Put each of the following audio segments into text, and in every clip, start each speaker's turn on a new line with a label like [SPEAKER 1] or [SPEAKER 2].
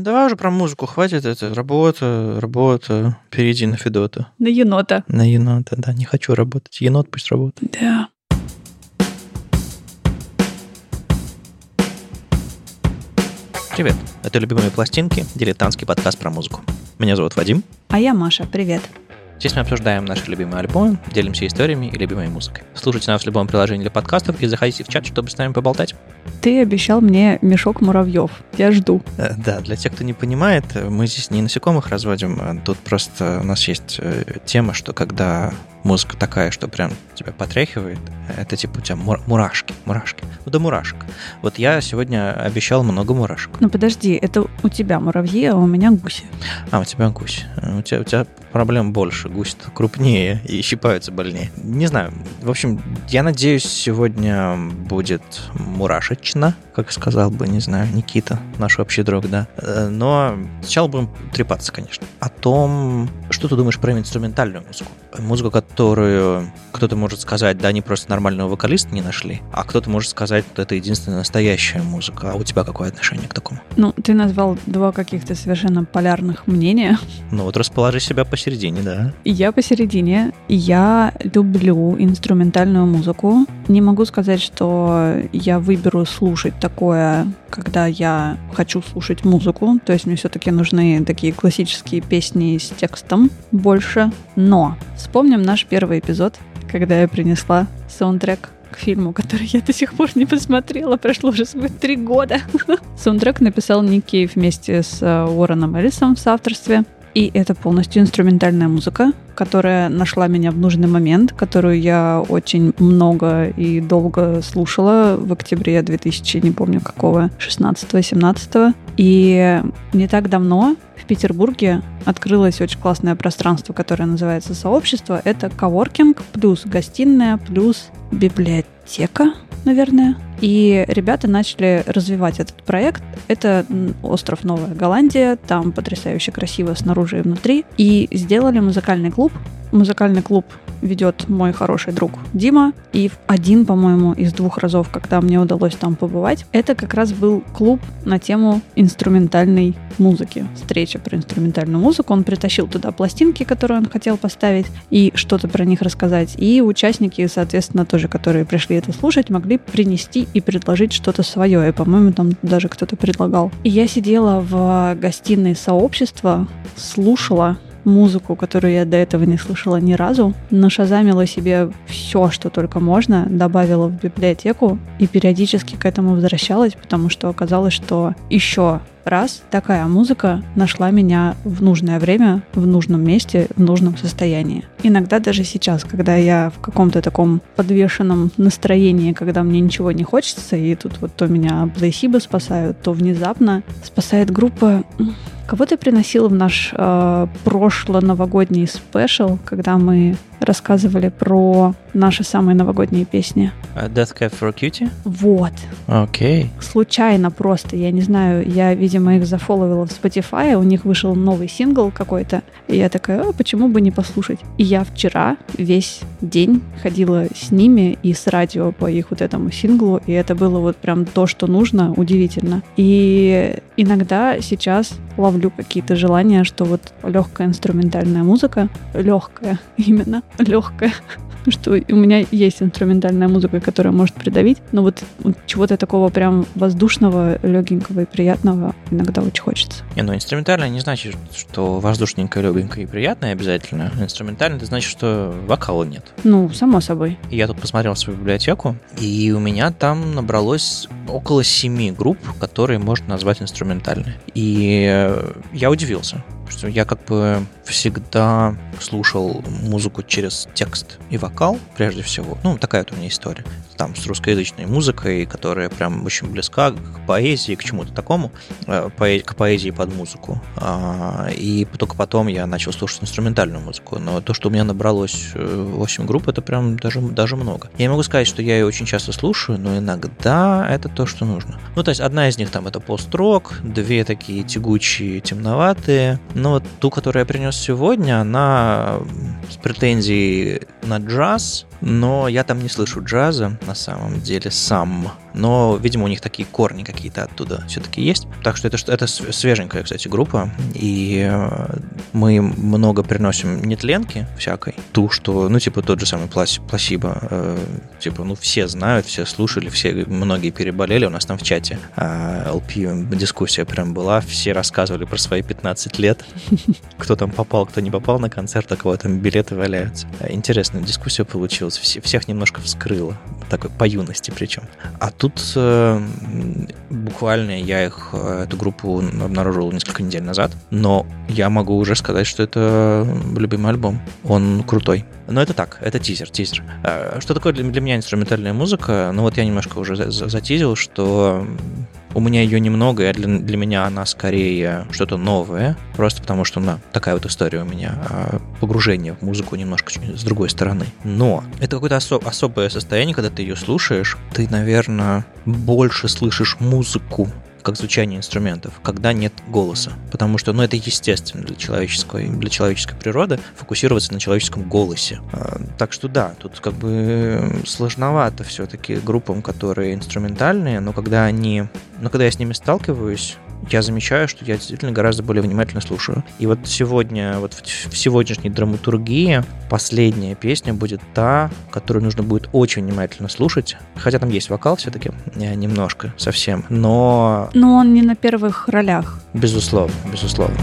[SPEAKER 1] Давай уже про музыку, хватит это. Работа, работа. Перейди на Федота.
[SPEAKER 2] На енота.
[SPEAKER 1] На енота, да. Не хочу работать. Енот пусть работает.
[SPEAKER 2] Да.
[SPEAKER 1] Привет. Это «Любимые пластинки» – дилетантский подкаст про музыку. Меня зовут Вадим.
[SPEAKER 2] А я Маша, привет.
[SPEAKER 1] Здесь мы обсуждаем наши любимые альбомы, делимся историями и любимой музыкой. Слушайте нас в любом приложении для подкастов и заходите в чат, чтобы с нами поболтать.
[SPEAKER 2] Ты обещал мне мешок муравьев. Я жду.
[SPEAKER 1] Э, Да, для тех, кто не понимает, мы здесь не насекомых разводим, а тут просто у нас есть э, тема, что когда музыка такая, что прям тебя потряхивает, это типа у тебя мур- мурашки, мурашки. Ну да мурашек. Вот я сегодня обещал много мурашек.
[SPEAKER 2] Ну подожди, это у тебя муравьи, а у меня гуси.
[SPEAKER 1] А, у тебя гусь. Э, У тебя, у тебя проблем больше. гусь крупнее и щипаются больнее. Не знаю. В общем, я надеюсь, сегодня будет мурашечно, как сказал бы, не знаю, Никита, наш общий друг, да. Э, Но сначала будем трепаться, конечно, о том, что ты думаешь про инструментальную музыку. Музыку, которую кто-то может сказать, да, они просто нормального вокалиста не нашли, а кто-то может сказать, что это единственная настоящая музыка. А у тебя какое отношение к такому?
[SPEAKER 2] Ну, ты назвал два каких-то совершенно полярных мнения.
[SPEAKER 1] Ну вот расположи себя посередине, да.
[SPEAKER 2] Я посередине. Я люблю инструментальную музыку. Не могу сказать, что я выберу слушать такое, когда я хочу слушать музыку. То есть мне все-таки нужны такие классические песни с текстом больше. Но вспомним наш первый эпизод, когда я принесла саундтрек к фильму, который я до сих пор не посмотрела. Прошло уже три года. Саундтрек написал Ник вместе с э, Уорреном Эллисом в соавторстве. И это полностью инструментальная музыка, которая нашла меня в нужный момент, которую я очень много и долго слушала в октябре 2000, не помню какого, 16-17. И не так давно в Петербурге открылось очень классное пространство, которое называется «Сообщество». Это коворкинг плюс гостиная плюс библиотека, наверное. И ребята начали развивать этот проект. Это остров Новая Голландия, там потрясающе красиво снаружи и внутри. И сделали музыкальный клуб. Музыкальный клуб ведет мой хороший друг Дима. И один, по-моему, из двух разов, когда мне удалось там побывать, это как раз был клуб на тему инструментальной музыки. Встреча про инструментальную музыку. Он притащил туда пластинки, которые он хотел поставить, и что-то про них рассказать. И участники, соответственно, тоже, которые пришли это слушать, могли принести и предложить что-то свое. И, по-моему, там даже кто-то предлагал. И я сидела в гостиной сообщества, слушала музыку, которую я до этого не слышала ни разу, нашазамила себе все, что только можно, добавила в библиотеку и периодически к этому возвращалась, потому что оказалось, что еще раз такая музыка нашла меня в нужное время, в нужном месте, в нужном состоянии. Иногда даже сейчас, когда я в каком-то таком подвешенном настроении, когда мне ничего не хочется, и тут вот то меня плейсибы спасают, то внезапно спасает группа Кого ты приносил в наш э, прошло-новогодний спешл, когда мы рассказывали про наши самые новогодние песни?
[SPEAKER 1] А Death Cab for Cutie?
[SPEAKER 2] Вот.
[SPEAKER 1] Окей.
[SPEAKER 2] Случайно просто, я не знаю, я, видимо, их зафоловила в Spotify, у них вышел новый сингл какой-то, и я такая, а, почему бы не послушать? И я вчера весь день ходила с ними и с радио по их вот этому синглу, и это было вот прям то, что нужно, удивительно. И иногда сейчас ловлю какие-то желания, что вот легкая инструментальная музыка, легкая именно, легкая, что у меня есть инструментальная музыка, которая может придавить, но вот вот чего-то такого прям воздушного, легенького и приятного иногда очень хочется.
[SPEAKER 1] Не, ну инструментально не значит, что воздушненькое, легенькое и приятное обязательно. Инструментально это значит, что вокала нет.
[SPEAKER 2] Ну, само собой.
[SPEAKER 1] И Я тут посмотрел свою библиотеку, и у меня там набралось около семи групп, которые можно назвать инструментальными. И э, я удивился, что я как бы всегда слушал музыку через текст и вокал, прежде всего. Ну, такая вот у меня история. Там с русскоязычной музыкой, которая прям очень близка к поэзии, к чему-то такому, э, к поэзии под музыку. А, И только потом я начал слушать инструментальную музыку. Но то, что у меня набралось э, 8 групп, это прям даже, даже много. Я могу сказать, что я ее очень часто слушаю, но иногда это то, что нужно. Ну, то есть одна из них там это пост-рок, две такие тягучие, темноватые. Но вот ту, которую я принес сегодня, она с претензией на джаз, но я там не слышу джаза на самом деле сам. Но, видимо, у них такие корни какие-то оттуда все-таки есть. Так что это, это свеженькая, кстати, группа, и э, мы много приносим нетленки всякой, ту, что, ну, типа тот же самый Пласибо, э, типа, ну, все знают, все слушали, все, многие переболели, у нас там в чате. Э, LP дискуссия прям была, все рассказывали про свои 15 лет, кто там попал, кто не попал на концерт, а кого там билеты валяются. Интересная дискуссия получилась, всех немножко вскрыла, такой по юности причем. А тут э, буквально я их, э, эту группу обнаружил несколько недель назад, но я могу уже сказать, что это любимый альбом. Он крутой. Но это так, это тизер, тизер. Э, что такое для, для меня инструментальная музыка? Ну вот я немножко уже затизил, что у меня ее немного, и для, для меня она скорее что-то новое, просто потому что, ну, такая вот история у меня, а погружение в музыку немножко с другой стороны. Но это какое-то осо- особое состояние, когда ты ее слушаешь, ты, наверное, больше слышишь музыку, как звучание инструментов, когда нет голоса. Потому что, ну, это естественно для человеческой, для человеческой природы фокусироваться на человеческом голосе. А, так что да, тут как бы сложновато все-таки группам, которые инструментальные, но когда они, но когда я с ними сталкиваюсь, я замечаю, что я действительно гораздо более внимательно слушаю. И вот сегодня, вот в сегодняшней драматургии последняя песня будет та, которую нужно будет очень внимательно слушать. Хотя там есть вокал все-таки, э, немножко, совсем, но...
[SPEAKER 2] Но он не на первых ролях.
[SPEAKER 1] Безусловно, безусловно.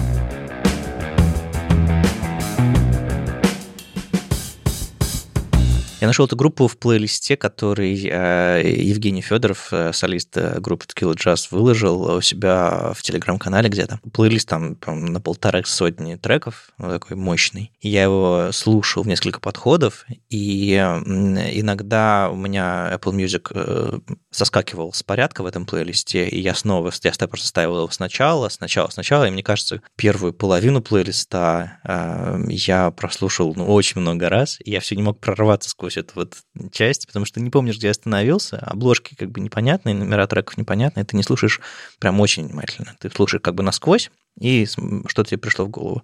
[SPEAKER 1] Я нашел эту группу в плейлисте, который э, Евгений Федоров, э, солист э, группы Tequila Jazz, выложил у себя в телеграм-канале где-то. Плейлист там на полторы сотни треков, такой мощный. Я его слушал в несколько подходов, и иногда у меня Apple Music соскакивал с порядка в этом плейлисте, и я снова, я просто ставил его сначала, сначала, сначала, и мне кажется, первую половину плейлиста я прослушал ну, очень много раз, и я все не мог прорваться сквозь эту вот часть, потому что не помнишь, где остановился, обложки как бы непонятные, номера треков непонятные, ты не слушаешь прям очень внимательно. Ты слушаешь как бы насквозь, и что тебе пришло в голову.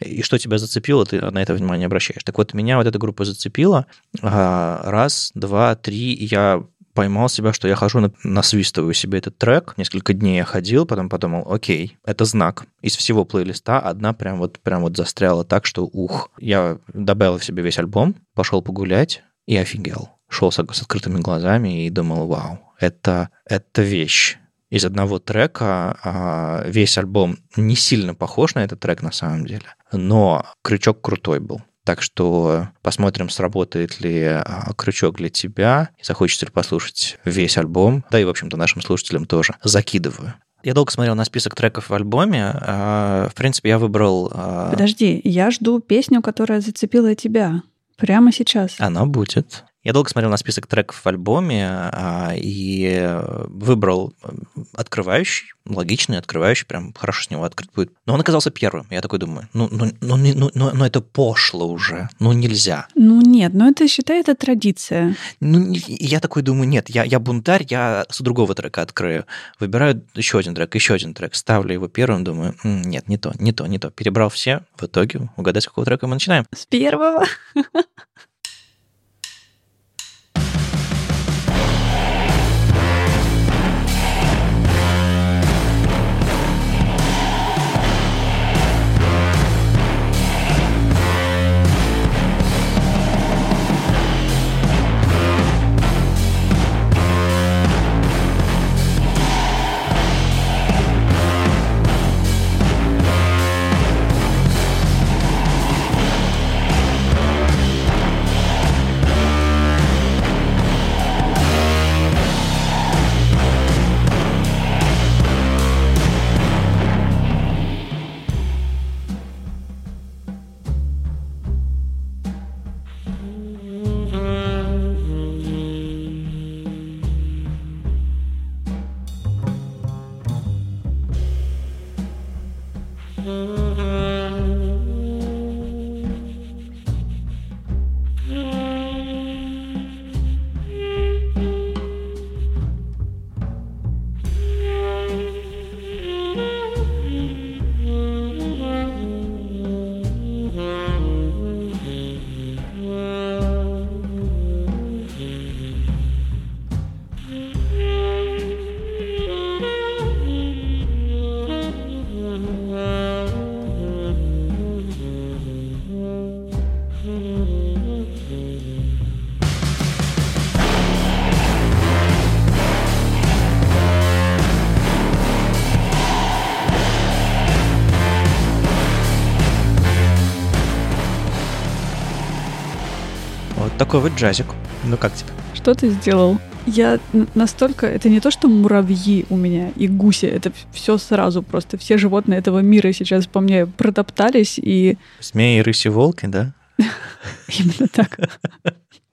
[SPEAKER 1] И что тебя зацепило, ты на это внимание обращаешь. Так вот, меня вот эта группа зацепила. А, раз, два, три, я поймал себя, что я хожу, насвистываю себе этот трек. Несколько дней я ходил, потом подумал, окей, это знак. Из всего плейлиста одна прям вот, прям вот застряла так, что ух. Я добавил в себе весь альбом, пошел погулять и офигел. Шел с, с открытыми глазами и думал, вау, это, это вещь из одного трека а весь альбом не сильно похож на этот трек на самом деле, но крючок крутой был. Так что посмотрим, сработает ли а, крючок для тебя, и захочется ли послушать весь альбом. Да и, в общем-то, нашим слушателям тоже. Закидываю. Я долго смотрел на список треков в альбоме. А, в принципе, я выбрал...
[SPEAKER 2] А, Подожди, я жду песню, которая зацепила тебя. Прямо сейчас.
[SPEAKER 1] Она будет. Я долго смотрел на список треков в альбоме а, и выбрал открывающий, логичный, открывающий, прям хорошо с него открыт будет. Но он оказался первым. Я такой думаю, ну, ну, ну, ну, ну, ну это пошло уже, ну нельзя.
[SPEAKER 2] Ну нет, ну это, считай, это традиция.
[SPEAKER 1] Ну, я такой думаю, нет, я, я бунтарь, я с другого трека открою. Выбираю еще один трек, еще один трек, ставлю его первым, думаю, нет, не то, не то, не то. Перебрал все, в итоге угадать, с какого трека мы начинаем.
[SPEAKER 2] С первого.
[SPEAKER 1] такой вот джазик. Ну как тебе?
[SPEAKER 2] Что ты сделал? Я настолько... Это не то, что муравьи у меня и гуси. Это все сразу просто. Все животные этого мира сейчас по мне протоптались и...
[SPEAKER 1] Змеи, рыси, волки, да?
[SPEAKER 2] Именно так.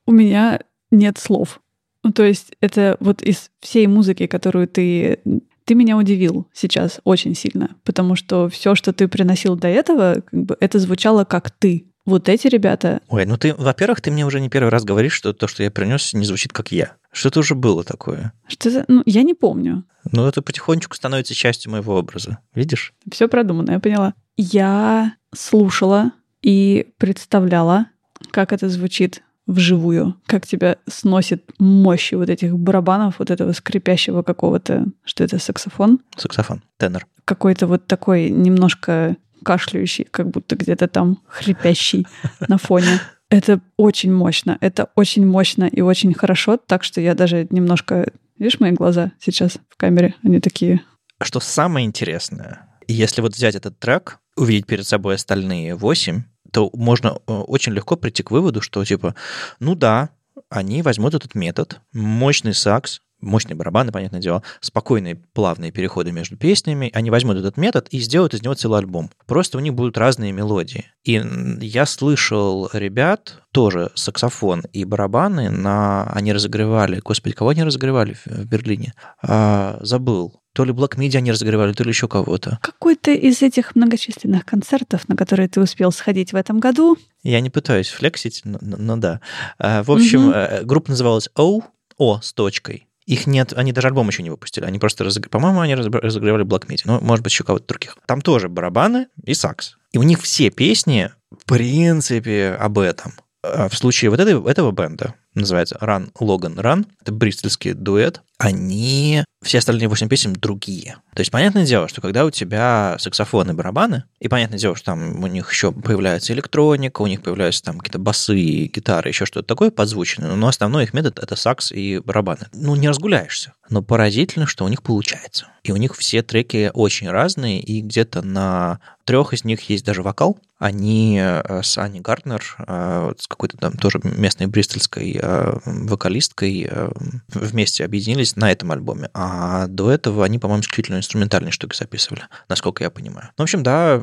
[SPEAKER 2] У меня нет слов. Ну, то есть это вот из всей музыки, которую ты... Ты меня удивил сейчас очень сильно, потому что все, что ты приносил до этого, как бы это звучало как ты. Вот эти ребята...
[SPEAKER 1] Ой, ну ты, во-первых, ты мне уже не первый раз говоришь, что то, что я принес, не звучит как я. Что-то уже было такое.
[SPEAKER 2] Что за... Ну, я не помню.
[SPEAKER 1] Ну, это потихонечку становится частью моего образа. Видишь?
[SPEAKER 2] Все продумано, я поняла. Я слушала и представляла, как это звучит вживую, как тебя сносит мощи вот этих барабанов, вот этого скрипящего какого-то, что это, саксофон?
[SPEAKER 1] Саксофон, тенор.
[SPEAKER 2] Какой-то вот такой немножко кашляющий, как будто где-то там хрипящий на фоне. Это очень мощно, это очень мощно и очень хорошо, так что я даже немножко... Видишь мои глаза сейчас в камере? Они такие...
[SPEAKER 1] Что самое интересное, если вот взять этот трек, увидеть перед собой остальные восемь, то можно э, очень легко прийти к выводу, что типа, ну да, они возьмут этот метод, мощный сакс, мощные барабаны, понятное дело, спокойные плавные переходы между песнями, они возьмут этот метод и сделают из него целый альбом. Просто у них будут разные мелодии. И я слышал ребят, тоже саксофон и барабаны, на... они разогревали, господи, кого они разогревали в Берлине? А, забыл. То ли Black Media они разогревали, то ли еще кого-то.
[SPEAKER 2] Какой-то из этих многочисленных концертов, на которые ты успел сходить в этом году.
[SPEAKER 1] Я не пытаюсь флексить, но, но да. А, в общем, угу. группа называлась O, О с точкой. Их нет, они даже альбом еще не выпустили. Они просто, разог... по-моему, они разогревали Black Media. Ну, может быть, еще кого-то других. Там тоже барабаны и сакс. И у них все песни, в принципе, об этом. А в случае вот этой, этого бенда, называется Run Logan Run, это бристольский дуэт, они, все остальные восемь песен другие. То есть, понятное дело, что когда у тебя саксофоны, барабаны, и понятное дело, что там у них еще появляется электроника, у них появляются там какие-то басы, гитары, еще что-то такое подзвученное, но основной их метод — это сакс и барабаны. Ну, не разгуляешься. Но поразительно, что у них получается. И у них все треки очень разные, и где-то на трех из них есть даже вокал. Они э, с Ани Гарднер, э, с какой-то там тоже местной бристольской э, вокалисткой вместе объединились на этом альбоме, а до этого они, по-моему, исключительно инструментальные штуки записывали, насколько я понимаю. Ну, в общем, да,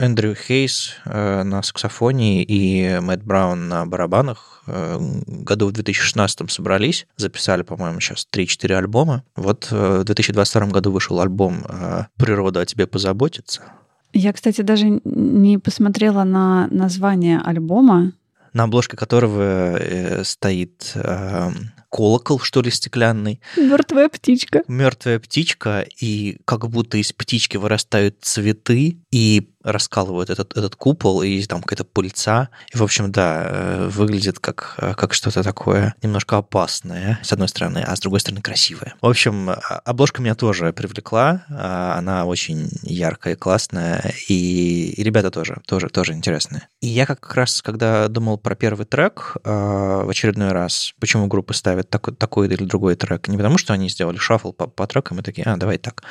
[SPEAKER 1] Эндрю Хейс на саксофоне и Мэтт Браун на барабанах году в 2016 собрались, записали, по-моему, сейчас 3-4 альбома. Вот в 2022 году вышел альбом «Природа о тебе позаботится».
[SPEAKER 2] Я, кстати, даже не посмотрела на название альбома,
[SPEAKER 1] на обложке которого стоит колокол, что ли, стеклянный.
[SPEAKER 2] Мертвая птичка.
[SPEAKER 1] Мертвая птичка, и как будто из птички вырастают цветы, и раскалывают этот, этот купол, и там какая-то пыльца. И, в общем, да, э, выглядит как, э, как что-то такое немножко опасное, с одной стороны, а с другой стороны красивое. В общем, а, обложка меня тоже привлекла. А, она очень яркая, классная, и, и ребята тоже, тоже, тоже интересные. И я как раз, когда думал про первый трек а, в очередной раз, почему группы ставят такой, такой или другой трек, не потому что они сделали шаффл по, по трекам и такие, а, давай так,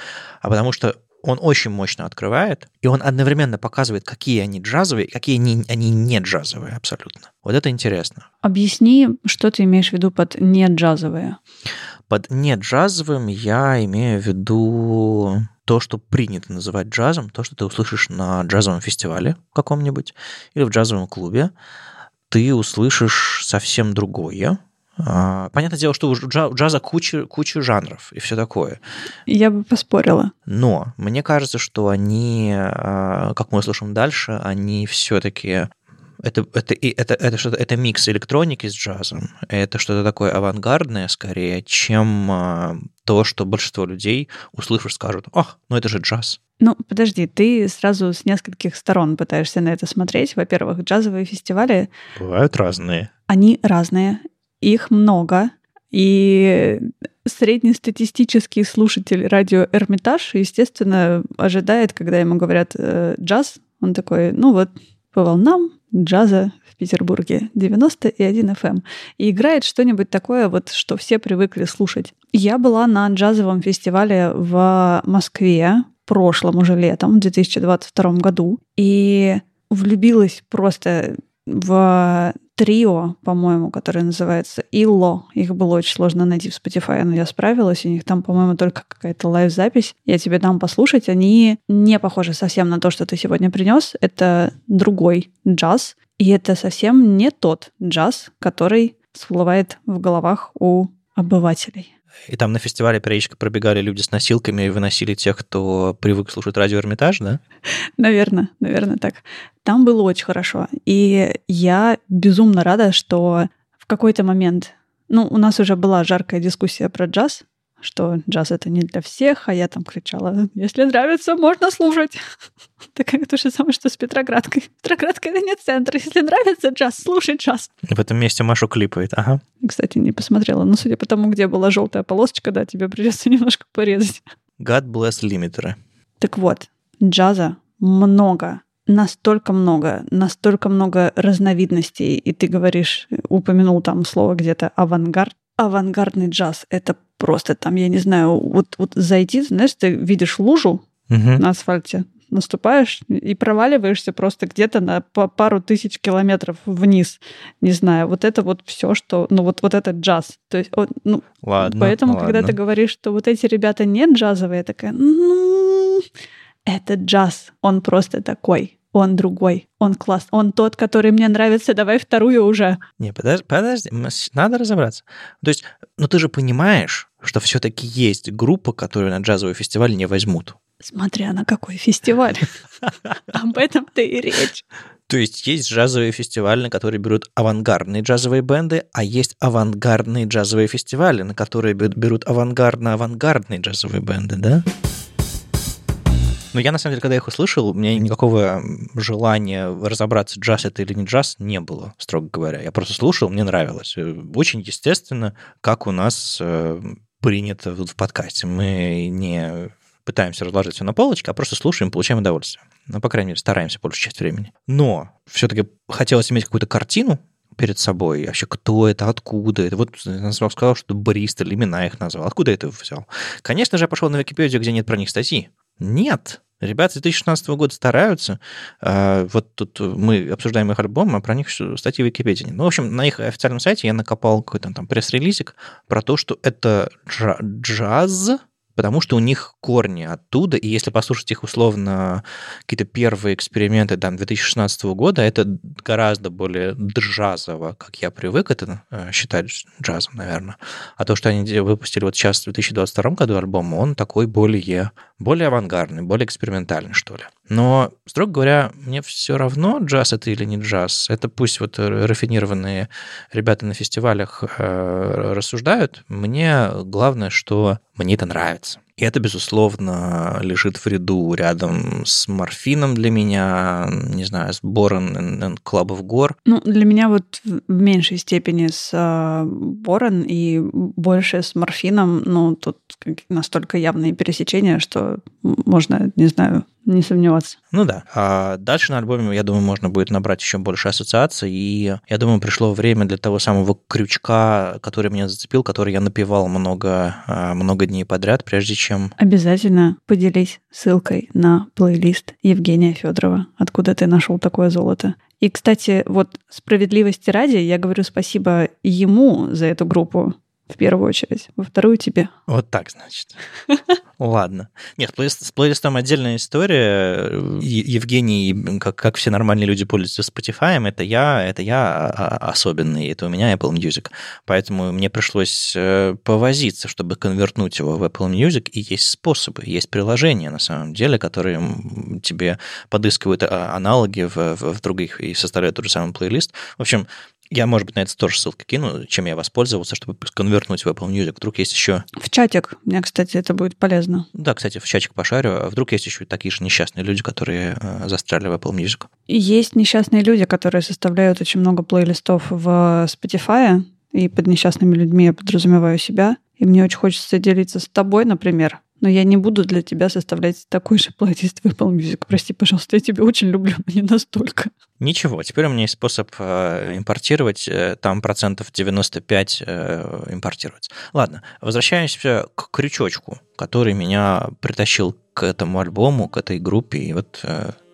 [SPEAKER 1] а потому что он очень мощно открывает, и он одновременно показывает, какие они джазовые, какие они, они не джазовые абсолютно. Вот это интересно.
[SPEAKER 2] Объясни, что ты имеешь в виду под не джазовые?
[SPEAKER 1] Под не джазовым я имею в виду то, что принято называть джазом, то, что ты услышишь на джазовом фестивале каком-нибудь или в джазовом клубе, ты услышишь совсем другое, понятное дело, что у джаза куча, куча жанров и все такое.
[SPEAKER 2] Я бы поспорила.
[SPEAKER 1] Но мне кажется, что они, а, как мы услышим дальше, они все-таки это, это, это, это, что это микс электроники с джазом. Это что-то такое авангардное скорее, чем а, то, что большинство людей, услышав, скажут, ах, ну это же джаз.
[SPEAKER 2] Ну, подожди, ты сразу с нескольких сторон пытаешься на это смотреть. Во-первых, джазовые фестивали...
[SPEAKER 1] Бывают разные.
[SPEAKER 2] Они разные их много, и среднестатистический слушатель радио Эрмитаж, естественно, ожидает, когда ему говорят э, джаз, он такой, ну вот, по волнам джаза в Петербурге 91 FM. Эм». И играет что-нибудь такое, вот, что все привыкли слушать. Я была на джазовом фестивале в Москве прошлом уже летом, в 2022 году, и влюбилась просто в трио, по-моему, которое называется Illo. Их было очень сложно найти в Spotify, но я справилась. У них там, по-моему, только какая-то лайв-запись. Я тебе дам послушать. Они не похожи совсем на то, что ты сегодня принес. Это другой джаз. И это совсем не тот джаз, который всплывает в головах у обывателей.
[SPEAKER 1] И там на фестивале периодически пробегали люди с носилками и выносили тех, кто привык слушать радио Эрмитаж, да?
[SPEAKER 2] Наверное, наверное так. Там было очень хорошо. И я безумно рада, что в какой-то момент... Ну, у нас уже была жаркая дискуссия про джаз, что джаз это не для всех, а я там кричала, если нравится, можно слушать. Такая то же самое, что с Петроградкой. Петроградка это не центр. Если нравится джаз, слушай джаз.
[SPEAKER 1] В этом месте Машу клипает, ага.
[SPEAKER 2] Кстати, не посмотрела, но судя по тому, где была желтая полосочка, да, тебе придется немножко порезать.
[SPEAKER 1] God bless лимитеры.
[SPEAKER 2] Так вот, джаза много, настолько много, настолько много разновидностей, и ты говоришь, упомянул там слово где-то авангард, авангардный джаз — это просто там, я не знаю, вот, вот зайти, знаешь, ты видишь лужу угу. на асфальте, наступаешь и проваливаешься просто где-то на пару тысяч километров вниз. Не знаю, вот это вот все, что... Ну, вот, вот этот джаз. То есть, вот, ну,
[SPEAKER 1] ладно,
[SPEAKER 2] поэтому,
[SPEAKER 1] ладно.
[SPEAKER 2] когда ты говоришь, что вот эти ребята не джазовые, я такая, ну, это джаз, он просто такой он другой, он класс, он тот, который мне нравится, давай вторую уже.
[SPEAKER 1] Не, подожди, подожди, надо разобраться. То есть, ну ты же понимаешь, что все-таки есть группа, которую на джазовый фестиваль не возьмут.
[SPEAKER 2] Смотря на какой фестиваль. Об этом-то и речь.
[SPEAKER 1] То есть есть джазовые фестивали, на которые берут авангардные джазовые бенды, а есть авангардные джазовые фестивали, на которые берут авангардно-авангардные джазовые бенды, да? Но я, на самом деле, когда их услышал, у меня никакого желания разобраться, джаз это или не джаз, не было, строго говоря. Я просто слушал, мне нравилось. Э, очень естественно, как у нас э, принято в подкасте. Мы не пытаемся разложить все на полочке, а просто слушаем, получаем удовольствие. Ну, по крайней мере, стараемся большую часть времени. Но все-таки хотелось иметь какую-то картину, перед собой. Вообще, кто это, откуда это? Вот назвал, сказал, что Бристоль, имена их назвал. Откуда это взял? Конечно же, я пошел на Википедию, где нет про них статьи. Нет. Ребята с 2016 года стараются. А, вот тут мы обсуждаем их альбом, а про них статьи в Википедии. Ну, в общем, на их официальном сайте я накопал какой-то там пресс-релизик про то, что это джаз, потому что у них корни оттуда, и если послушать их условно какие-то первые эксперименты там 2016 года, это гораздо более джазово, как я привык это э, считать джазом, наверное. А то, что они выпустили вот сейчас в 2022 году альбом, он такой более, более авангардный, более экспериментальный, что ли. Но, строго говоря, мне все равно, джаз это или не джаз. Это пусть вот рафинированные ребята на фестивалях э, рассуждают. Мне главное, что мне это нравится. И это, безусловно, лежит в ряду рядом с морфином для меня, не знаю, с Борон и Club of Gore.
[SPEAKER 2] Ну, для меня вот в меньшей степени с uh, Борон и больше с морфином, ну, тут настолько явные пересечения, что можно, не знаю, не сомневаться.
[SPEAKER 1] Ну да. А дальше на альбоме, я думаю, можно будет набрать еще больше ассоциаций. И я думаю, пришло время для того самого крючка, который меня зацепил, который я напевал много, а, много дней подряд, прежде чем...
[SPEAKER 2] Обязательно поделись ссылкой на плейлист Евгения Федорова. Откуда ты нашел такое золото? И, кстати, вот справедливости ради, я говорю спасибо ему за эту группу, в первую очередь, во вторую тебе.
[SPEAKER 1] Вот так, значит. Ладно. Нет, с плейлистом отдельная история. Евгений, как, как все нормальные люди пользуются Spotify, это я, это я особенный, это у меня Apple Music. Поэтому мне пришлось э, повозиться, чтобы конвертнуть его в Apple Music, и есть способы, есть приложения, на самом деле, которые тебе подыскивают а, аналоги в, в, в других и составляют тот же самый плейлист. В общем, я, может быть, на это тоже ссылки кину, чем я воспользовался, чтобы конвертнуть в Apple Music. Вдруг есть еще...
[SPEAKER 2] В чатик. Мне, кстати, это будет полезно.
[SPEAKER 1] Да, кстати, в чатик пошарю. А вдруг есть еще такие же несчастные люди, которые э, застряли в Apple Music.
[SPEAKER 2] Есть несчастные люди, которые составляют очень много плейлистов в Spotify, и под несчастными людьми я подразумеваю себя. И мне очень хочется делиться с тобой, например, но я не буду для тебя составлять такой же плейлист в Apple Music. Прости, пожалуйста, я тебя очень люблю, но не настолько.
[SPEAKER 1] Ничего, теперь у меня есть способ э, импортировать, э, там процентов 95 э, импортировать. Ладно, возвращаемся к крючочку, который меня притащил к этому альбому, к этой группе и вот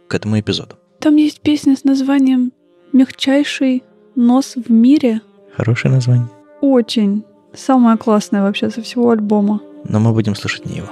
[SPEAKER 1] к этому эпизоду.
[SPEAKER 2] Там есть песня с названием «Мягчайший Нос в мире.
[SPEAKER 1] Хорошее название.
[SPEAKER 2] Очень. Самое классное вообще со всего альбома.
[SPEAKER 1] Но мы будем слушать не его.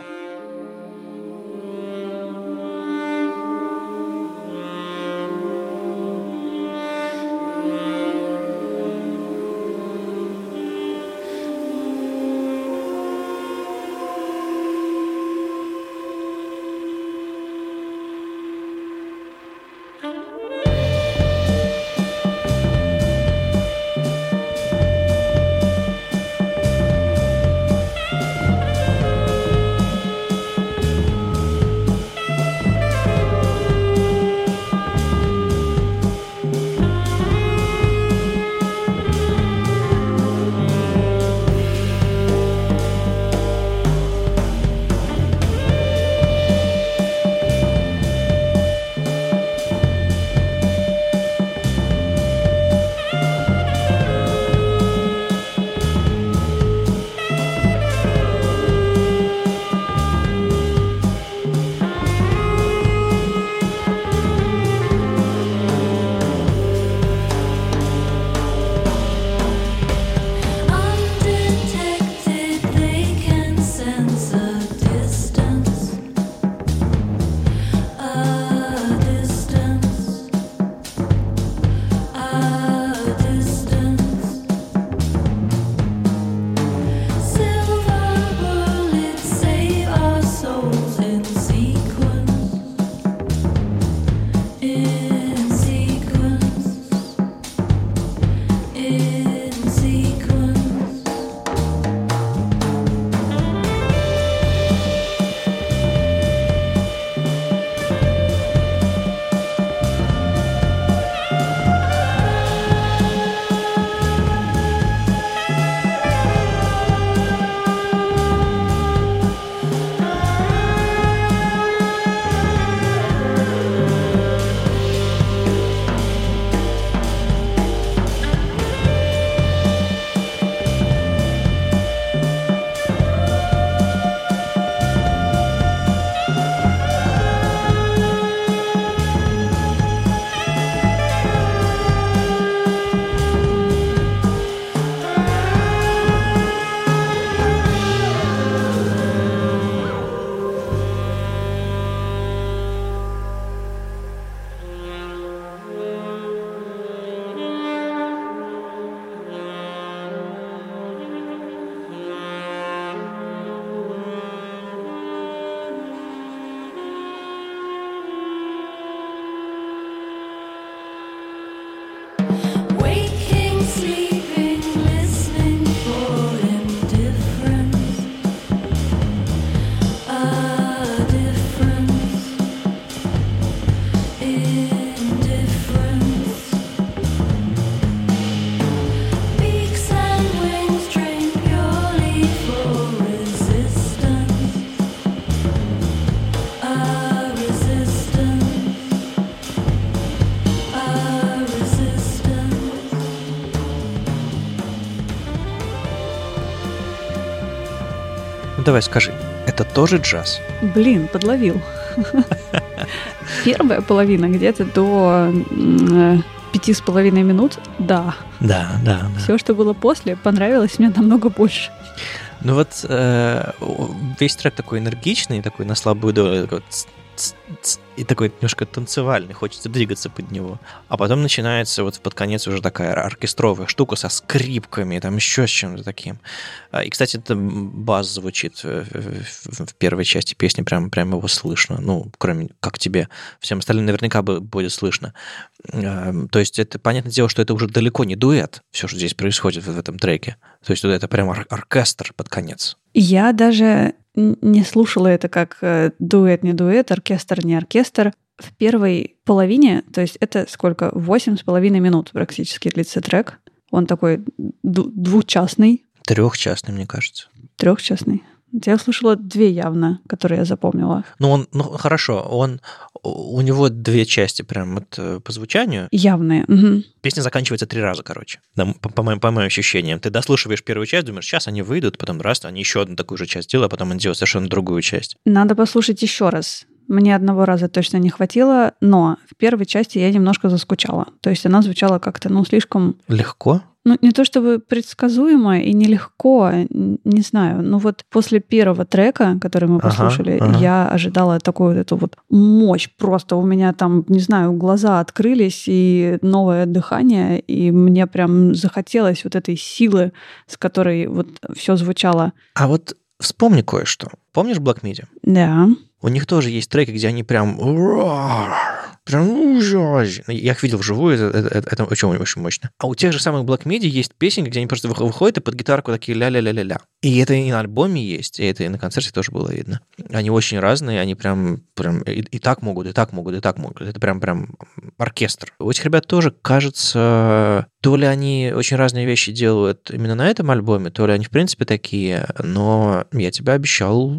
[SPEAKER 3] waking
[SPEAKER 1] sleep. Давай скажи, это тоже джаз?
[SPEAKER 2] Блин, подловил. Первая половина где-то до пяти с половиной минут, да.
[SPEAKER 1] Да, да.
[SPEAKER 2] Все, что было после, понравилось мне намного больше.
[SPEAKER 1] Ну вот э, весь трек такой энергичный, такой на слабую долю, такой и такой немножко танцевальный, хочется двигаться под него. А потом начинается вот под конец уже такая оркестровая штука со скрипками, там еще с чем-то таким. А, И, кстати, это бас звучит э, в первой части песни, прям, прям его слышно. Ну, кроме как тебе. Всем остальным наверняка будет слышно. Эм, То есть это, понятное дело, что это уже далеко не дуэт, все, что здесь происходит в этом треке. То есть это прям ор- оркестр под конец.
[SPEAKER 2] Я даже не слушала это как э, дуэт, не дуэт, оркестр, не оркестр. В первой половине, то есть это сколько? Восемь с половиной минут практически длится трек. Он такой двухчастный,
[SPEAKER 1] Трехчастный, мне кажется.
[SPEAKER 2] трехчастный. Я слушала две явно, которые я запомнила.
[SPEAKER 1] Ну, он, ну, хорошо, он, у него две части прям вот э, по звучанию.
[SPEAKER 2] Явные. мгм.
[SPEAKER 1] Песня заканчивается три раза, короче, Да, по, по моим, по моим ощущениям. Ты дослушиваешь первую часть, думаешь, сейчас они выйдут, потом раз, они еще одну такую же часть делают, а потом они делают совершенно другую часть.
[SPEAKER 2] Надо послушать еще раз. Мне одного раза точно не хватило, но в первой части я немножко заскучала. То есть она звучала как-то, ну, слишком
[SPEAKER 1] Легко?
[SPEAKER 2] Ну, не то чтобы предсказуемо и нелегко, не знаю. Но вот после первого трека, который мы
[SPEAKER 1] Ага,
[SPEAKER 2] послушали,
[SPEAKER 1] ага.
[SPEAKER 2] я ожидала такую вот эту вот мощь. Просто у меня там, не знаю, глаза открылись и новое дыхание, и мне прям захотелось вот этой силы, с которой вот все звучало.
[SPEAKER 1] А вот вспомни кое-что. Помнишь Black Midi?
[SPEAKER 2] Да.
[SPEAKER 1] У них тоже есть треки, где они прям... Прям ужас. Я их видел вживую, это, это- это очень, очень мощно. А у тех же самых Black Midi есть песенки, где они просто вых- выходят и под гитарку такие ля-ля-ля-ля-ля. И это и на альбоме есть, и это и на концерте тоже было видно. Они очень разные, они прям, прям и, и так могут, и так могут, и так могут. Это прям, прям оркестр. У этих ребят тоже, кажется, то ли они очень разные вещи делают именно на этом альбоме, то ли они в принципе такие, но я тебе обещал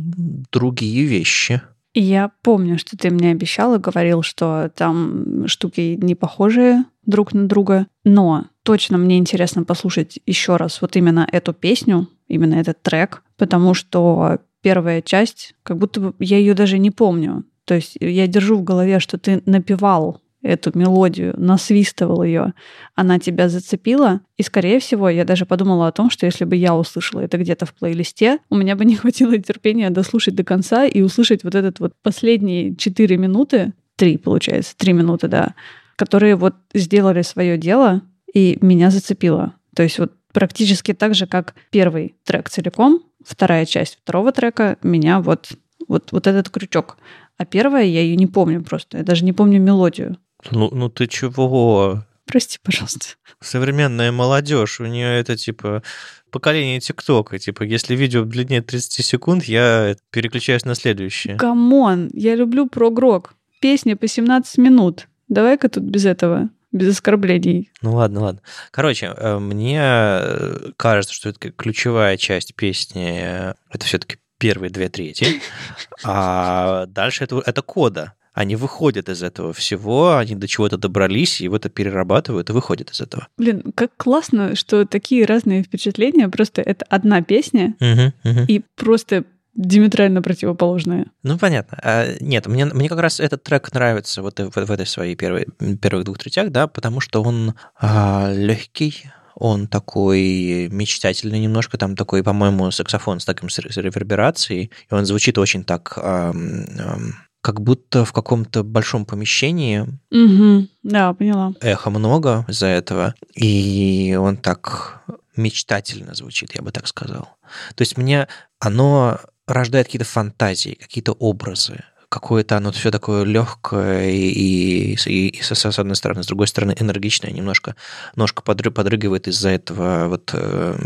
[SPEAKER 1] другие вещи.
[SPEAKER 2] Я помню, что ты мне обещал и говорил, что там штуки не похожие друг на друга. Но точно мне интересно послушать еще раз вот именно эту песню, именно этот трек, потому что первая часть, как будто бы я ее даже не помню. То есть я держу в голове, что ты напевал эту мелодию, насвистывал ее, она тебя зацепила, и, скорее всего, я даже подумала о том, что если бы я услышала это где-то в плейлисте, у меня бы не хватило терпения дослушать до конца и услышать вот этот вот последние 4 минуты, 3, получается, 3 минуты, да, которые вот сделали свое дело, и меня зацепило. То есть вот практически так же, как первый трек целиком, вторая часть второго трека, меня вот, вот, вот этот крючок. А первая, я ее не помню просто, я даже не помню мелодию.
[SPEAKER 1] Ну, ну ты чего?
[SPEAKER 2] Прости, пожалуйста.
[SPEAKER 1] Современная молодежь, у нее это типа поколение ТикТока. Типа, если видео длиннее 30 секунд, я переключаюсь на следующее.
[SPEAKER 2] Come on, я люблю прогрок. Песня по 17 минут. Давай-ка тут без этого, без оскорблений.
[SPEAKER 1] Ну ладно, ладно. Короче, э, мне э, кажется, что это ключевая часть песни э, это все-таки первые две трети, а дальше это, это кода. Они выходят из этого всего, они до чего-то добрались, и вот это перерабатывают и выходят из этого.
[SPEAKER 2] Блин, как классно, что такие разные впечатления, просто это одна песня
[SPEAKER 1] Мгм, мгм.
[SPEAKER 2] и просто диаметрально противоположные.
[SPEAKER 1] Ну, понятно. А, Нет, мне, мне как раз этот трек нравится вот в, в этой своей первой, первых двух третях, да, потому что он легкий, он такой мечтательный немножко, там такой, по-моему, саксофон с таким с ре- с реверберацией, и он звучит очень так, ам, ам, как будто в каком-то большом помещении,
[SPEAKER 2] Угу. Да, поняла.
[SPEAKER 1] эхо много из-за этого, и он так мечтательно звучит, я бы так сказал. То есть мне оно рождает какие-то фантазии, какие-то образы, какое-то оно все такое легкое и, и, и с, с одной стороны, с другой стороны энергичное, немножко ножка подры- подрыгивает из-за этого вот э,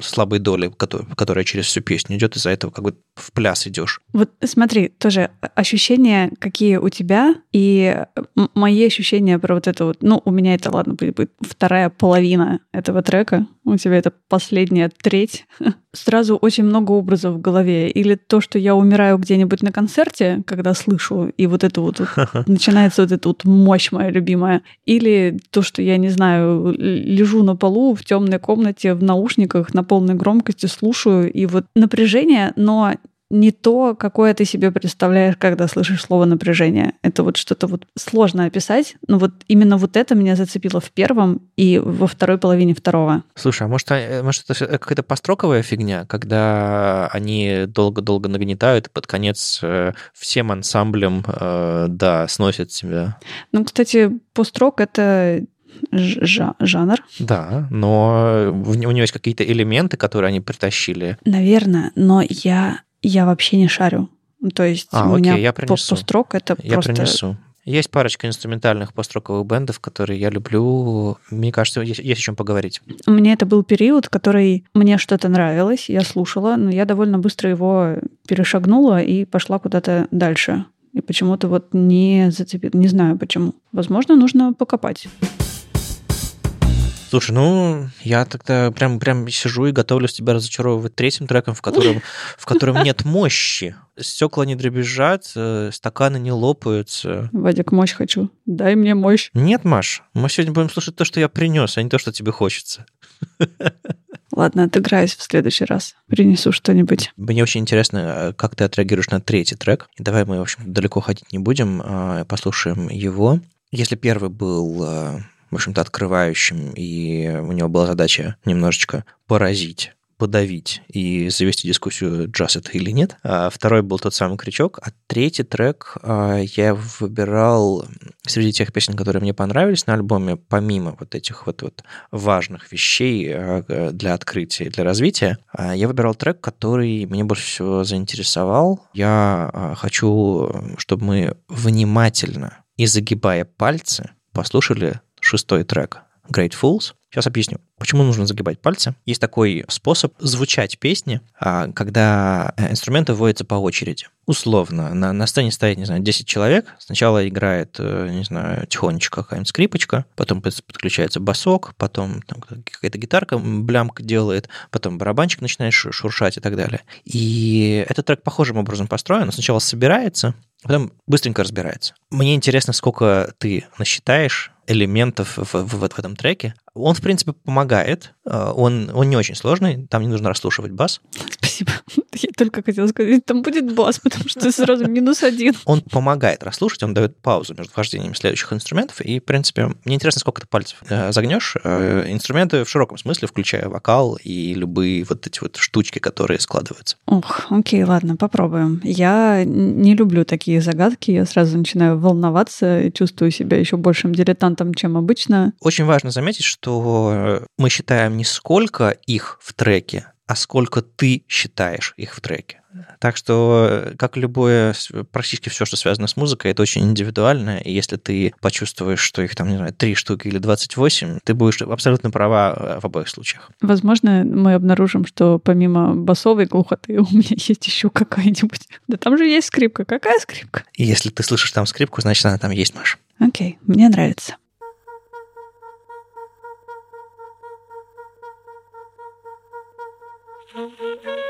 [SPEAKER 1] слабой доли, которая, которая через всю песню идет, из-за этого как бы в пляс идешь.
[SPEAKER 2] Вот смотри, тоже ощущения, какие у тебя, и м- мои ощущения про вот это вот, ну, у меня это, ладно, будет, вторая половина этого трека, у тебя это последняя треть. Сразу очень много образов в голове. Или то, что я умираю где-нибудь на концерте, когда слышу, и вот это вот, вот начинается вот эта вот мощь моя любимая. Или то, что я, не знаю, лежу на полу в темной комнате в наушниках на полной громкости, слушаю, и вот напряжение, но не то, какое ты себе представляешь, когда слышишь слово напряжение. Это вот что-то вот сложно описать, но вот именно вот это меня зацепило в первом и во второй половине второго.
[SPEAKER 1] Слушай, а может, а, может это всё- какая-то построковая фигня, когда они долго-долго нагнетают, и под конец э, всем ансамблем, э, да, сносят тебя.
[SPEAKER 2] Ну, кстати, построк — это жанр,
[SPEAKER 1] Да, но у него есть какие-то элементы, которые они притащили.
[SPEAKER 2] наверное, но я, я вообще не шарю. То есть
[SPEAKER 1] А,
[SPEAKER 2] у меня
[SPEAKER 1] окей, я
[SPEAKER 2] по-
[SPEAKER 1] принесу.
[SPEAKER 2] построк — это
[SPEAKER 1] Я
[SPEAKER 2] просто...
[SPEAKER 1] принесу. Есть парочка инструментальных построковых бендов, которые я люблю. Мне кажется, есть, есть о чем поговорить.
[SPEAKER 2] Меня это был период, который мне что-то нравилось, я слушала, но я довольно быстро его перешагнула и пошла куда-то дальше. И почему-то вот не зацепил. Не знаю почему. Возможно, нужно покопать.
[SPEAKER 1] Слушай, ну, я тогда прям, прям сижу и готовлюсь тебя разочаровывать третьим треком, в котором, в котором нет мощи. Стекла не дребезжат, э, стаканы не лопаются.
[SPEAKER 2] Вадик, мощь хочу. Дай мне мощь.
[SPEAKER 1] Нет, Маш, мы сегодня будем слушать то, что я принес, а не то, что тебе хочется.
[SPEAKER 2] Ладно, отыграюсь в следующий раз. Принесу что-нибудь.
[SPEAKER 1] Мне очень интересно, э, как ты отреагируешь на третий трек. Давай мы, в общем, далеко ходить не будем, а послушаем его. Если первый был, э, в общем-то, открывающим, и у него была задача немножечко поразить подавить и завести дискуссию, джаз это или нет. А второй был тот самый крючок, а третий трек а, я выбирал среди тех песен, которые мне понравились на альбоме, помимо вот этих вот, вот важных вещей а, для открытия для развития, а, я выбирал трек, который меня больше всего заинтересовал. Я а, хочу, чтобы мы внимательно и загибая пальцы послушали шестой трек Great Fools. Сейчас объясню, почему нужно загибать пальцы. Есть такой способ звучать песни, а, когда э, инструменты вводятся по очереди. Условно, на, на сцене стоит, не знаю, 10 человек. Сначала играет, э, не знаю, тихонечко какая-нибудь скрипочка, потом подключается басок, потом какая-то гитарка блямка делает, потом барабанчик начинает шуршать и так далее. И этот трек похожим образом построен. Сначала собирается, потом быстренько разбирается. Мне интересно, сколько ты насчитаешь элементов в, в, в этом треке. Он, в принципе, помогает. Э, он, он не очень сложный, там не нужно расслушивать бас.
[SPEAKER 2] Спасибо. Я только хотела сказать, там будет бас, потому что сразу минус один.
[SPEAKER 1] Он помогает расслушать, он дает паузу между вхождением следующих инструментов. И, в принципе, мне интересно, сколько ты пальцев э, загнешь. Э, инструменты в широком смысле, включая вокал и любые вот эти вот штучки, которые складываются.
[SPEAKER 2] Ох, окей, ладно, попробуем. Я не люблю такие загадки, я сразу начинаю волноваться чувствую себя еще большим дилетантом, чем обычно.
[SPEAKER 1] Очень важно заметить, что мы считаем не сколько их в треке, а сколько ты считаешь их в треке. Так что, как любое, практически все, что связано с музыкой, это очень индивидуально, и если ты почувствуешь, что их там, не знаю, 3 штуки или 28, ты будешь абсолютно права э, в обоих случаях.
[SPEAKER 2] Возможно, мы обнаружим, что помимо басовой глухоты у меня есть еще какая-нибудь. Да там же есть скрипка. Какая скрипка?
[SPEAKER 1] И если ты слышишь там скрипку, значит, она там есть, Маш.
[SPEAKER 2] Окей, мне нравится.
[SPEAKER 1] Música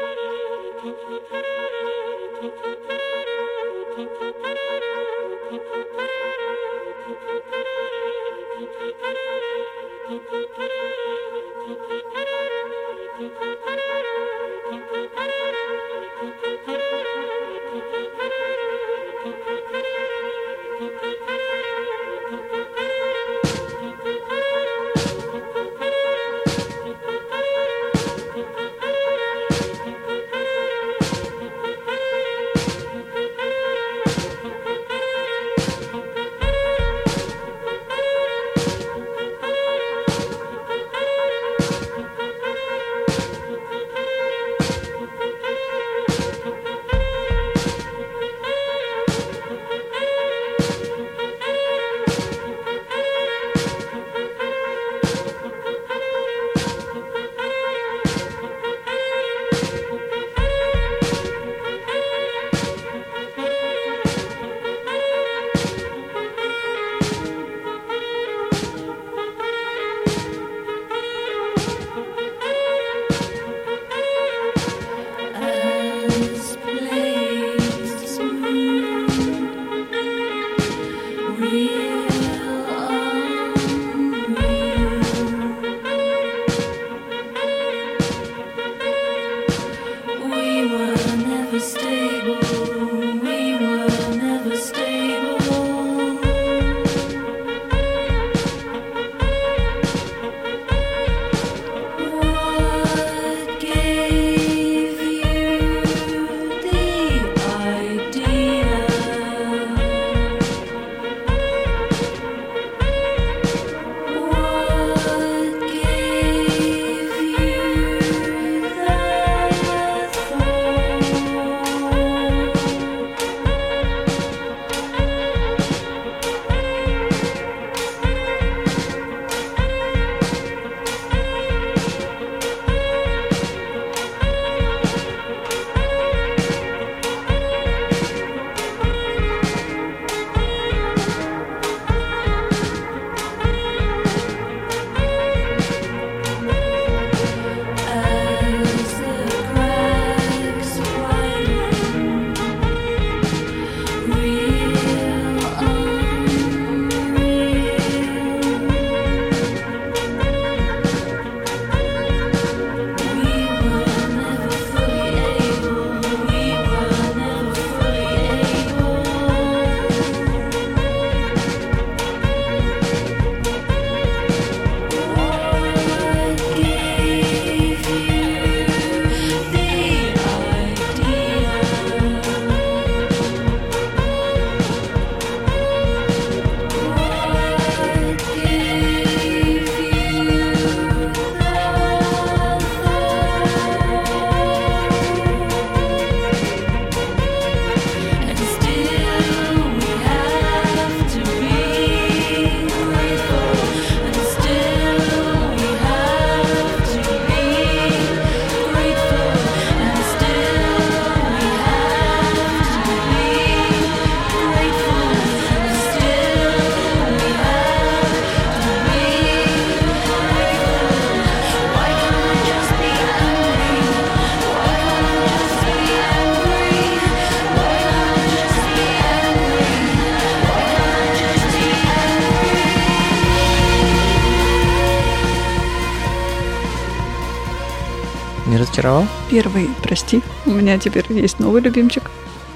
[SPEAKER 1] разочаровал?
[SPEAKER 2] Первый, прости, у меня теперь есть новый любимчик.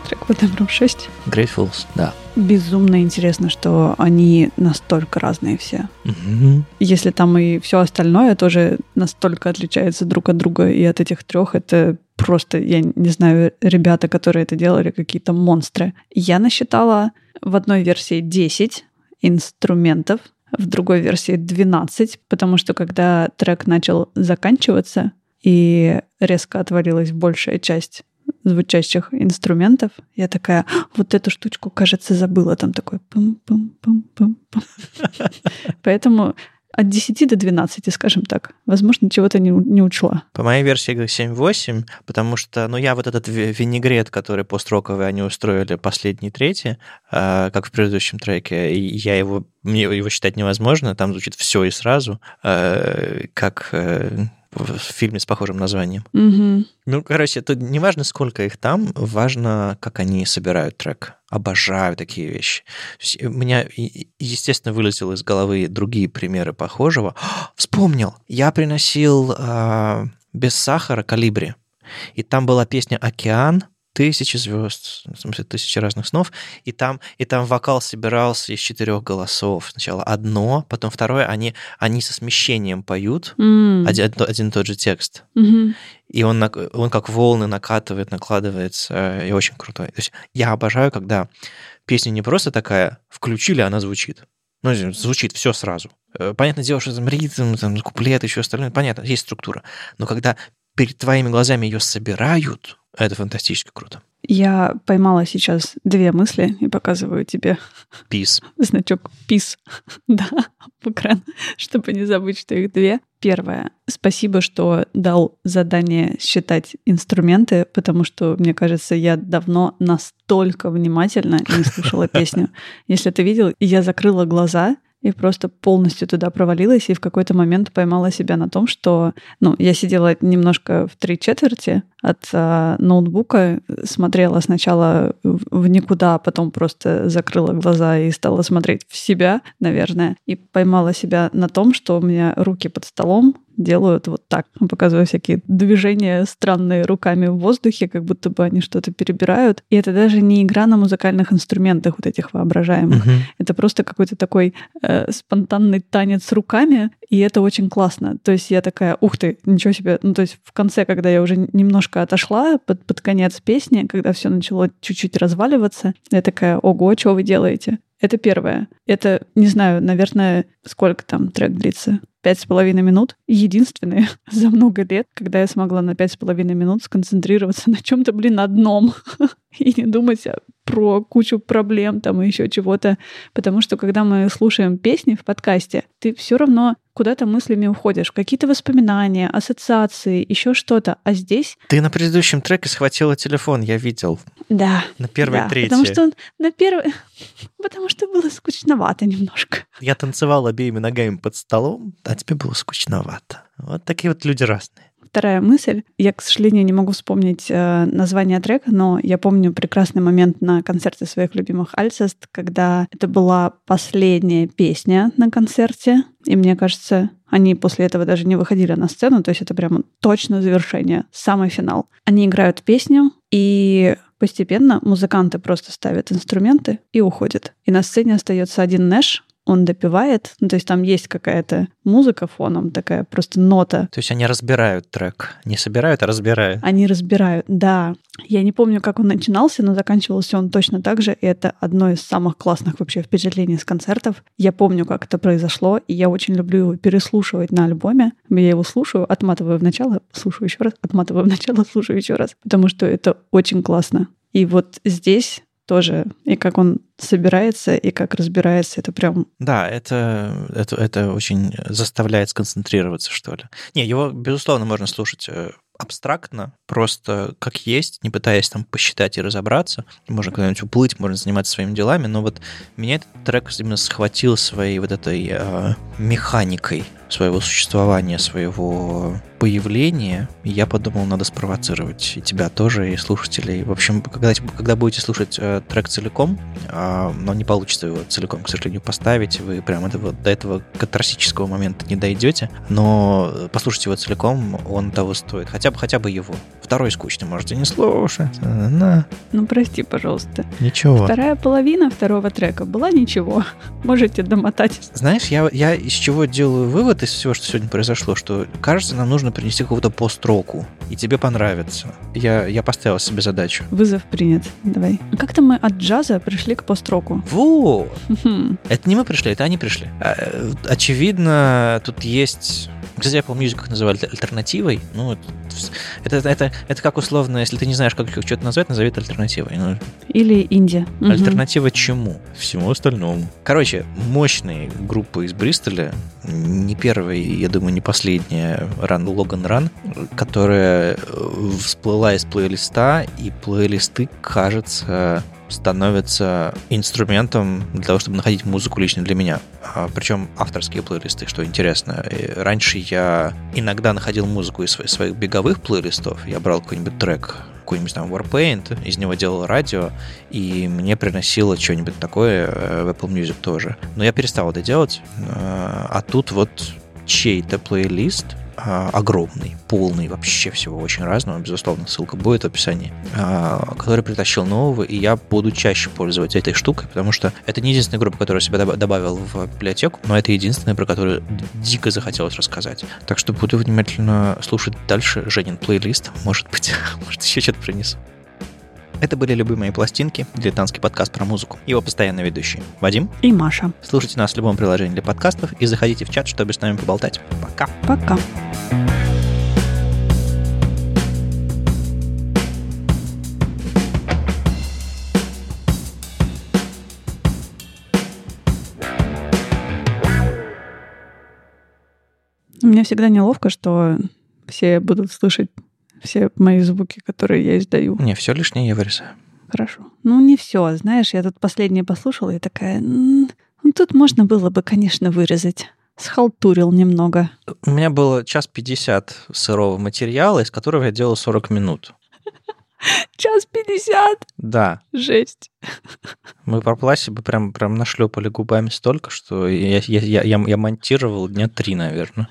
[SPEAKER 2] Трек под номером 6.
[SPEAKER 1] Gratefuls, да.
[SPEAKER 2] Безумно интересно, что они настолько разные все.
[SPEAKER 1] Мгм.
[SPEAKER 2] Если там и все остальное тоже настолько отличается друг от друга и от этих трех, это просто, я не знаю, ребята, которые это делали, какие-то монстры. Я насчитала в одной версии 10 инструментов, в другой версии 12, потому что когда трек начал заканчиваться и резко отвалилась большая часть звучащих инструментов, я такая, «А, вот эту штучку, кажется, забыла. Там такой пум-пум-пум-пум. Поэтому от 10 до 12, скажем так. Возможно, чего-то не, не учла.
[SPEAKER 1] По моей версии 7-8, потому что, ну, я вот этот ви- винегрет, который построковый они устроили последний третий, э, как в предыдущем треке, я его, мне его считать невозможно, там звучит все и сразу, э, как э, в фильме с похожим названием.
[SPEAKER 2] Мгм.
[SPEAKER 1] Ну, короче, тут не важно, сколько их там, важно, как они собирают трек. Обожаю такие вещи. Есть У меня, естественно, вылетело из головы другие примеры похожего. Вспомнил! Я приносил а, без сахара калибри. И там была песня «Океан», тысячи звезд, в смысле, тысячи разных снов, и там, и там вокал собирался из четырех голосов. Сначала одно, потом второе, они, они со смещением поют,
[SPEAKER 2] М.
[SPEAKER 1] один, один и тот же текст
[SPEAKER 2] Мгм.
[SPEAKER 1] и он, он как волны накатывает, накладывается, э, и очень крутой. То есть я обожаю, когда песня не просто такая, включили, она звучит. Ну, звучит все сразу. Э, Понятное дело, что там ритм, там, куплет, еще остальное, понятно, есть структура. Но когда перед твоими глазами ее собирают, это фантастически круто.
[SPEAKER 2] Я поймала сейчас две мысли и показываю тебе
[SPEAKER 1] Пис.
[SPEAKER 2] значок PIS, да, в экран, чтобы не забыть, что их две. Первое. Спасибо, что дал задание считать инструменты, потому что, мне кажется, я давно настолько внимательно не слушала песню. Если ты видел, я закрыла глаза и просто полностью туда провалилась, и в какой-то момент поймала себя на том, что, ну, я сидела немножко в три четверти от а, ноутбука, смотрела сначала в никуда, а потом просто закрыла глаза и стала смотреть в себя, наверное, и поймала себя на том, что у меня руки под столом делают вот так, показывая всякие движения странные руками в воздухе, как будто бы они что-то перебирают. И это даже не игра на музыкальных инструментах вот этих воображаемых. Это просто какой-то такой э, спонтанный танец руками, и это очень классно. То есть я такая, ух ты, ничего себе. Ну, то есть в конце, когда я уже немножко отошла под, под конец песни, когда все начало чуть-чуть разваливаться, я такая, ого, что вы делаете? Это первое. Это, не знаю, наверное, сколько там трек длится? Пять с половиной минут. Единственное за много лет, когда я смогла на пять с половиной минут сконцентрироваться на чем-то, блин, одном. И не думать про кучу проблем там и еще чего-то. Потому что когда мы слушаем песни в подкасте, ты все равно куда-то мыслями уходишь. Какие-то воспоминания, ассоциации, еще что-то. А здесь...
[SPEAKER 1] Ты на предыдущем треке схватила телефон, я видел.
[SPEAKER 2] Да.
[SPEAKER 1] На первой
[SPEAKER 2] да,
[SPEAKER 1] трети.
[SPEAKER 2] Потому что он на первой... Потому что было скучновато немножко.
[SPEAKER 1] Я танцевал обеими ногами под столом, а тебе было скучновато. Вот такие вот люди разные.
[SPEAKER 2] Вторая мысль. Я, к сожалению, не могу вспомнить э, название трека, но я помню прекрасный момент на концерте своих любимых Альцест, когда это была последняя песня на концерте. И мне кажется, они после этого даже не выходили на сцену, то есть это прямо точно завершение, самый финал. Они играют песню, и постепенно музыканты просто ставят инструменты и уходят. И на сцене остается один Нэш, он допивает, ну, то есть там есть какая-то музыка фоном, такая просто нота,
[SPEAKER 1] То есть они разбирают трек. Не собирают, а разбирают.
[SPEAKER 2] они разбирают, да. Я не помню, как он начинался, но заканчивался он точно так же. И это одно из самых классных вообще впечатлений с концертов. Я помню, как это произошло, и я очень люблю его переслушивать на альбоме. Я его слушаю, отматываю в начало, слушаю еще раз, отматываю в начало, слушаю еще раз, потому что это очень классно. И вот здесь тоже, и как он собирается, и как разбирается, это прям
[SPEAKER 1] Да, это, это, это очень заставляет сконцентрироваться, что ли. Не, его, безусловно, можно слушать э, абстрактно, просто как есть, не пытаясь там посчитать и разобраться. Можно куда-нибудь уплыть, можно заниматься своими делами, но вот меня этот трек именно схватил своей вот этой э, механикой своего существования, своего появление, я подумал, надо спровоцировать и тебя тоже, и слушателей. В общем, когда, когда будете слушать э, трек целиком, э, но не получится его целиком, к сожалению, поставить, вы прям этого, до этого катарсического момента не дойдете, но послушайте его целиком, он того стоит. Хотя бы, хотя бы его. Второй скучный можете не слушать. На,
[SPEAKER 2] Ну, прости, пожалуйста.
[SPEAKER 1] ничего.
[SPEAKER 2] Вторая половина второго трека была ничего. Можете домотать.
[SPEAKER 1] Знаешь, я, я из чего делаю вывод из всего, что сегодня произошло, что, кажется, нам нужно принести какого-то пост-року, и тебе понравится. Я, я поставил себе задачу.
[SPEAKER 2] Вызов принят. Давай. Как-то мы от джаза пришли к пост-року.
[SPEAKER 1] Вот!
[SPEAKER 2] Хм.
[SPEAKER 1] Это не мы пришли, это они пришли. А, э, Очевидно, тут есть... Кстати, Apple Music их называли альтернативой. Ну, это, это, это, это как условно, если ты не знаешь, как их что-то назвать, назови это альтернативой. Ну,
[SPEAKER 2] Или Индия.
[SPEAKER 1] Альтернатива чему? Всему остальному. Короче, мощные группы из Бристоля, не первая, я думаю, не последняя, Ран Логан Ран, которая э, всплыла из плейлиста, и плейлисты, кажется, становятся инструментом для того, чтобы находить музыку лично для меня. А, Причем авторские плейлисты, что интересно. Раньше я иногда находил музыку из своих, беговых плейлистов. Я брал какой-нибудь трек, какой-нибудь там Warpaint, из него делал радио, и мне приносило что-нибудь такое э, в Apple Music тоже. Но я перестал это делать. э, А тут вот чей-то плейлист а, огромный, полный вообще всего очень разного, безусловно, ссылка будет в описании, а, который притащил нового, и я буду чаще пользоваться этой штукой, потому что это не единственная группа, которую я себя доб- добавил в библиотеку, но это единственная, про которую дико захотелось рассказать. Так что буду внимательно слушать дальше Женин плейлист, может быть, может еще что-то принесу. Это были любимые пластинки, дилетантский подкаст про музыку. Его постоянный ведущий Вадим.
[SPEAKER 2] И Маша.
[SPEAKER 1] Слушайте нас в любом приложении для подкастов и заходите в чат, чтобы с нами поболтать. Пока.
[SPEAKER 2] Пока. Мне всегда неловко, что все будут слышать все мои звуки, которые я издаю.
[SPEAKER 1] Не, все лишнее я вырезаю.
[SPEAKER 2] Хорошо. Ну, не все. Знаешь, я тут последнее послушала и такая... «М, ну, тут можно было бы, конечно, вырезать. Схалтурил немного.
[SPEAKER 1] У меня было час 50 сырого материала, из которого я делал 40 минут.
[SPEAKER 2] Час пятьдесят.
[SPEAKER 1] Да,
[SPEAKER 2] Жесть.
[SPEAKER 1] мы про пластику прям, прям нашлепали губами столько, что я, я, я, я, я монтировал дня три, наверное.